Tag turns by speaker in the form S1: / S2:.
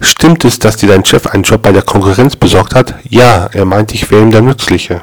S1: Stimmt es, dass dir dein Chef einen Job bei der Konkurrenz besorgt hat? Ja, er meint, ich wäre ihm der Nützliche.